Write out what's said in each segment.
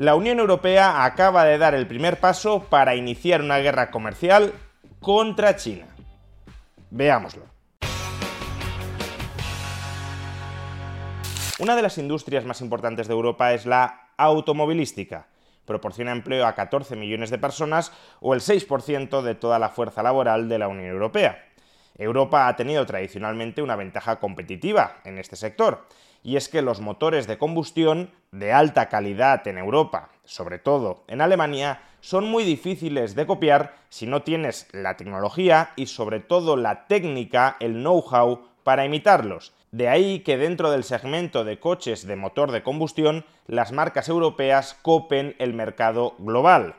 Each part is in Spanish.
La Unión Europea acaba de dar el primer paso para iniciar una guerra comercial contra China. Veámoslo. Una de las industrias más importantes de Europa es la automovilística. Proporciona empleo a 14 millones de personas o el 6% de toda la fuerza laboral de la Unión Europea. Europa ha tenido tradicionalmente una ventaja competitiva en este sector, y es que los motores de combustión de alta calidad en Europa, sobre todo en Alemania, son muy difíciles de copiar si no tienes la tecnología y sobre todo la técnica, el know-how para imitarlos. De ahí que dentro del segmento de coches de motor de combustión, las marcas europeas copen el mercado global.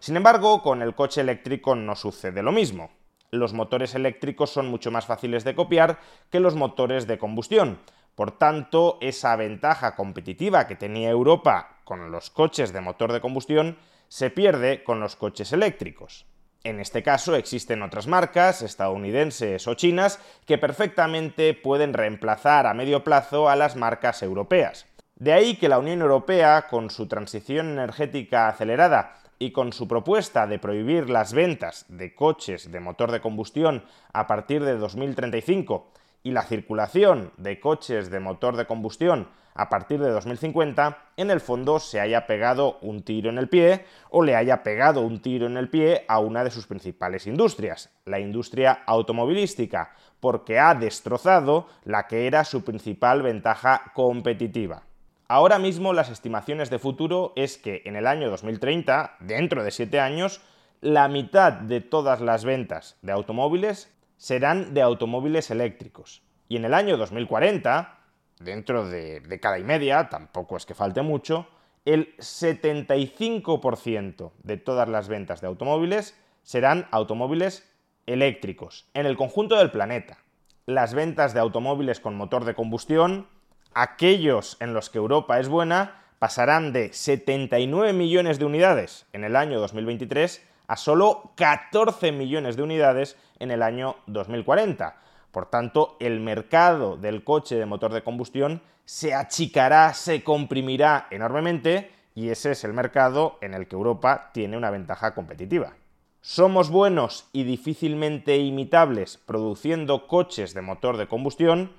Sin embargo, con el coche eléctrico no sucede lo mismo. Los motores eléctricos son mucho más fáciles de copiar que los motores de combustión. Por tanto, esa ventaja competitiva que tenía Europa con los coches de motor de combustión se pierde con los coches eléctricos. En este caso existen otras marcas, estadounidenses o chinas, que perfectamente pueden reemplazar a medio plazo a las marcas europeas. De ahí que la Unión Europea, con su transición energética acelerada y con su propuesta de prohibir las ventas de coches de motor de combustión a partir de 2035 y la circulación de coches de motor de combustión a partir de 2050, en el fondo se haya pegado un tiro en el pie o le haya pegado un tiro en el pie a una de sus principales industrias, la industria automovilística, porque ha destrozado la que era su principal ventaja competitiva. Ahora mismo las estimaciones de futuro es que en el año 2030, dentro de 7 años, la mitad de todas las ventas de automóviles serán de automóviles eléctricos. Y en el año 2040, dentro de década y media, tampoco es que falte mucho, el 75% de todas las ventas de automóviles serán automóviles eléctricos en el conjunto del planeta. Las ventas de automóviles con motor de combustión, aquellos en los que Europa es buena, pasarán de 79 millones de unidades en el año 2023 a solo 14 millones de unidades en el año 2040. Por tanto, el mercado del coche de motor de combustión se achicará, se comprimirá enormemente y ese es el mercado en el que Europa tiene una ventaja competitiva. Somos buenos y difícilmente imitables produciendo coches de motor de combustión,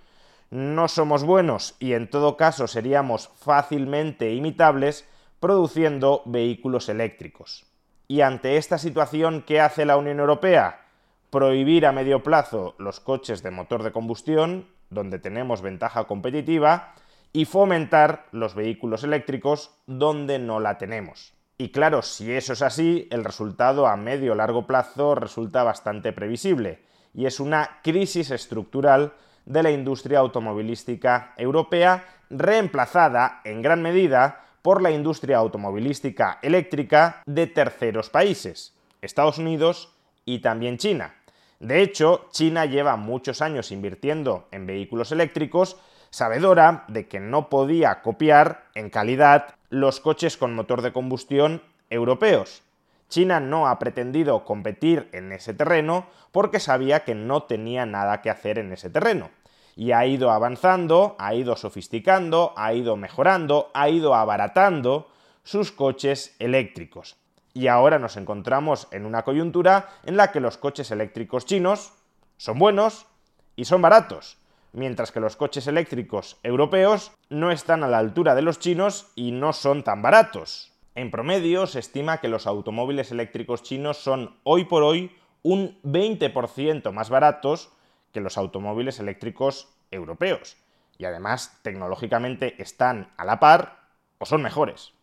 no somos buenos y en todo caso seríamos fácilmente imitables produciendo vehículos eléctricos. Y ante esta situación, ¿qué hace la Unión Europea? Prohibir a medio plazo los coches de motor de combustión, donde tenemos ventaja competitiva, y fomentar los vehículos eléctricos, donde no la tenemos. Y claro, si eso es así, el resultado a medio o largo plazo resulta bastante previsible, y es una crisis estructural de la industria automovilística europea, reemplazada en gran medida por la industria automovilística eléctrica de terceros países, Estados Unidos y también China. De hecho, China lleva muchos años invirtiendo en vehículos eléctricos, sabedora de que no podía copiar en calidad los coches con motor de combustión europeos. China no ha pretendido competir en ese terreno porque sabía que no tenía nada que hacer en ese terreno y ha ido avanzando, ha ido sofisticando, ha ido mejorando, ha ido abaratando sus coches eléctricos. Y ahora nos encontramos en una coyuntura en la que los coches eléctricos chinos son buenos y son baratos, mientras que los coches eléctricos europeos no están a la altura de los chinos y no son tan baratos. En promedio se estima que los automóviles eléctricos chinos son hoy por hoy un 20% más baratos que los automóviles eléctricos europeos. Y además, tecnológicamente están a la par o son mejores.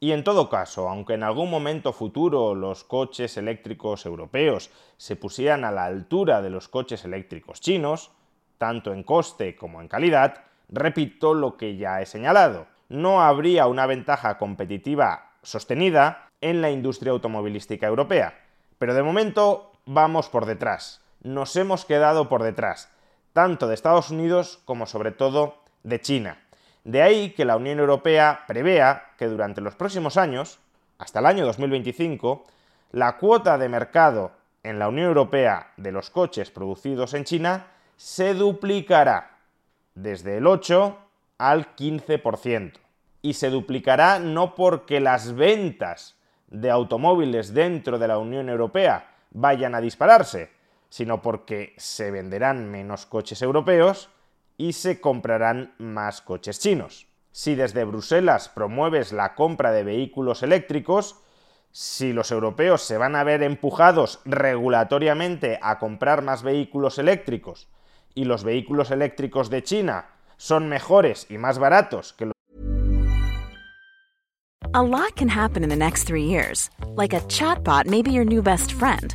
Y en todo caso, aunque en algún momento futuro los coches eléctricos europeos se pusieran a la altura de los coches eléctricos chinos, tanto en coste como en calidad, repito lo que ya he señalado. no habría una ventaja competitiva sostenida en la industria automovilística europea. Pero de momento vamos por detrás, nos hemos quedado por detrás, tanto de Estados Unidos como sobre todo de China. De ahí que la Unión Europea prevea que durante los próximos años, hasta el año 2025, la cuota de mercado en la Unión Europea de los coches producidos en China se duplicará desde el 8 al 15%. Y se duplicará no porque las ventas de automóviles dentro de la Unión Europea vayan a dispararse, sino porque se venderán menos coches europeos y se comprarán más coches chinos. Si desde Bruselas promueves la compra de vehículos eléctricos, si los europeos se van a ver empujados regulatoriamente a comprar más vehículos eléctricos y los vehículos eléctricos de China son mejores y más baratos que los A lot can happen in the next three years. Like a chatbot may be your new best friend.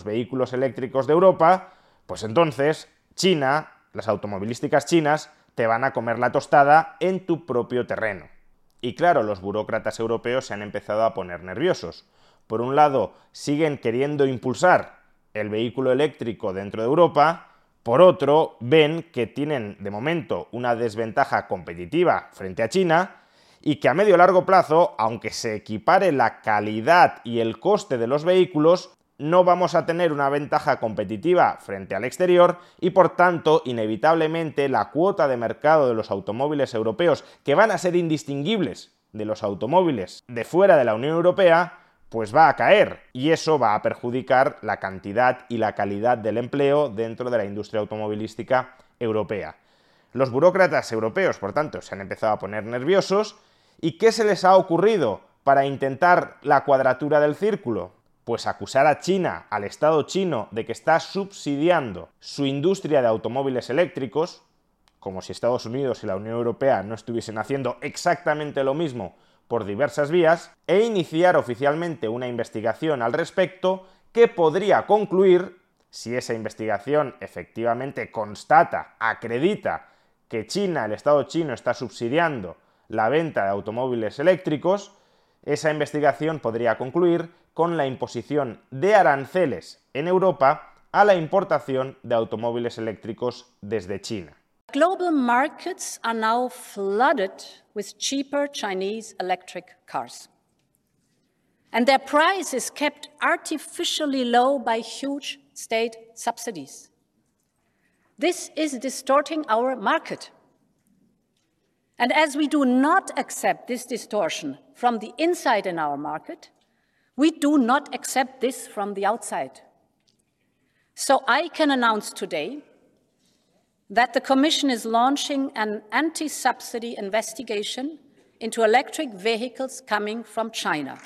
los vehículos eléctricos de Europa, pues entonces China, las automovilísticas chinas, te van a comer la tostada en tu propio terreno. Y claro, los burócratas europeos se han empezado a poner nerviosos. Por un lado, siguen queriendo impulsar el vehículo eléctrico dentro de Europa, por otro, ven que tienen de momento una desventaja competitiva frente a China y que a medio largo plazo, aunque se equipare la calidad y el coste de los vehículos, no vamos a tener una ventaja competitiva frente al exterior y por tanto, inevitablemente, la cuota de mercado de los automóviles europeos, que van a ser indistinguibles de los automóviles de fuera de la Unión Europea, pues va a caer y eso va a perjudicar la cantidad y la calidad del empleo dentro de la industria automovilística europea. Los burócratas europeos, por tanto, se han empezado a poner nerviosos ¿y qué se les ha ocurrido para intentar la cuadratura del círculo? Pues acusar a China, al Estado chino, de que está subsidiando su industria de automóviles eléctricos, como si Estados Unidos y la Unión Europea no estuviesen haciendo exactamente lo mismo por diversas vías, e iniciar oficialmente una investigación al respecto que podría concluir, si esa investigación efectivamente constata, acredita que China, el Estado chino, está subsidiando la venta de automóviles eléctricos, esa investigación podría concluir con la imposición de aranceles en Europa a la importación de automóviles eléctricos desde China. Global markets are now flooded with cheaper Chinese electric cars. And their price is kept artificially low by huge state subsidies. This is distorting our market. And as we do not accept this distortion from the inside in our market, we do not accept this from the outside. So I can announce today that the Commission is launching an anti subsidy investigation into electric vehicles coming from China.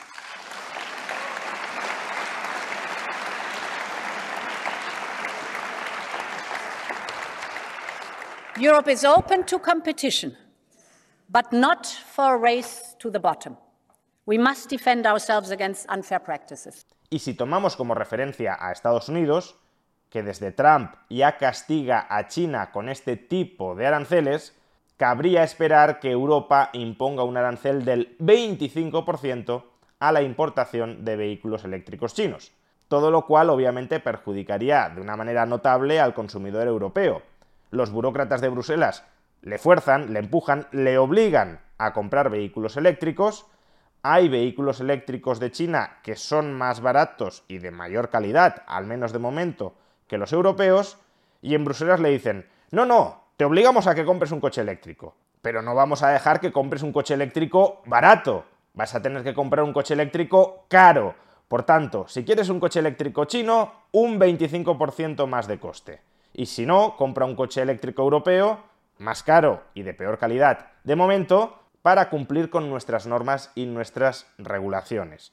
Europe is open to competition, but not for a race to the bottom. We must defend ourselves against unfair practices. Y si tomamos como referencia a Estados Unidos, que desde Trump ya castiga a China con este tipo de aranceles, cabría esperar que Europa imponga un arancel del 25% a la importación de vehículos eléctricos chinos. Todo lo cual obviamente perjudicaría de una manera notable al consumidor europeo. Los burócratas de Bruselas le fuerzan, le empujan, le obligan a comprar vehículos eléctricos. Hay vehículos eléctricos de China que son más baratos y de mayor calidad, al menos de momento, que los europeos. Y en Bruselas le dicen, no, no, te obligamos a que compres un coche eléctrico, pero no vamos a dejar que compres un coche eléctrico barato. Vas a tener que comprar un coche eléctrico caro. Por tanto, si quieres un coche eléctrico chino, un 25% más de coste. Y si no, compra un coche eléctrico europeo, más caro y de peor calidad de momento, para cumplir con nuestras normas y nuestras regulaciones.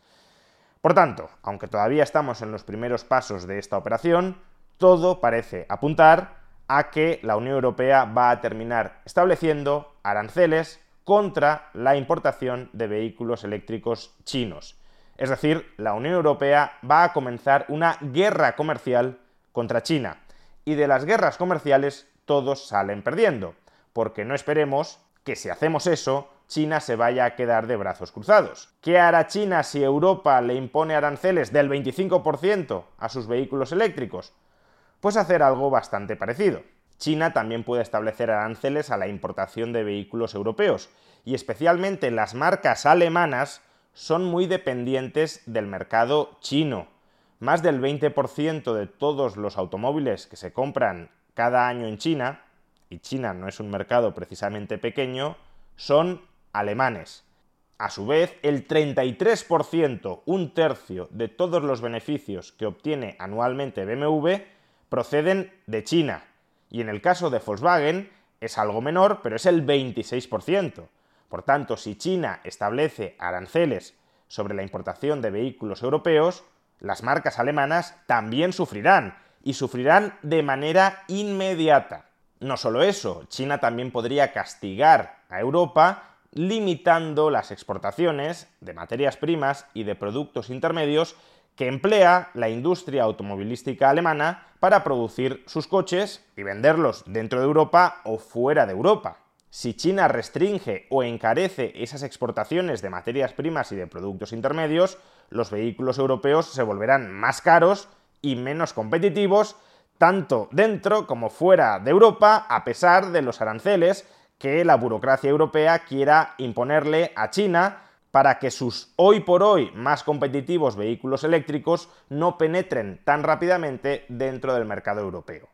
Por tanto, aunque todavía estamos en los primeros pasos de esta operación, todo parece apuntar a que la Unión Europea va a terminar estableciendo aranceles contra la importación de vehículos eléctricos chinos. Es decir, la Unión Europea va a comenzar una guerra comercial contra China. Y de las guerras comerciales todos salen perdiendo, porque no esperemos que si hacemos eso, China se vaya a quedar de brazos cruzados. ¿Qué hará China si Europa le impone aranceles del 25% a sus vehículos eléctricos? Pues hacer algo bastante parecido. China también puede establecer aranceles a la importación de vehículos europeos, y especialmente las marcas alemanas son muy dependientes del mercado chino. Más del 20% de todos los automóviles que se compran cada año en China, y China no es un mercado precisamente pequeño, son alemanes. A su vez, el 33%, un tercio de todos los beneficios que obtiene anualmente BMW, proceden de China. Y en el caso de Volkswagen es algo menor, pero es el 26%. Por tanto, si China establece aranceles sobre la importación de vehículos europeos, las marcas alemanas también sufrirán, y sufrirán de manera inmediata. No solo eso, China también podría castigar a Europa limitando las exportaciones de materias primas y de productos intermedios que emplea la industria automovilística alemana para producir sus coches y venderlos dentro de Europa o fuera de Europa. Si China restringe o encarece esas exportaciones de materias primas y de productos intermedios, los vehículos europeos se volverán más caros y menos competitivos, tanto dentro como fuera de Europa, a pesar de los aranceles que la burocracia europea quiera imponerle a China para que sus hoy por hoy más competitivos vehículos eléctricos no penetren tan rápidamente dentro del mercado europeo.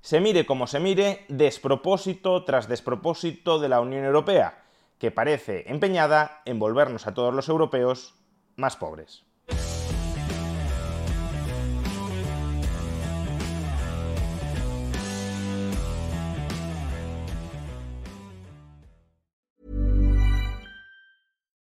Se mire como se mire, despropósito tras despropósito de la Unión Europea, que parece empeñada en volvernos a todos los europeos más pobres.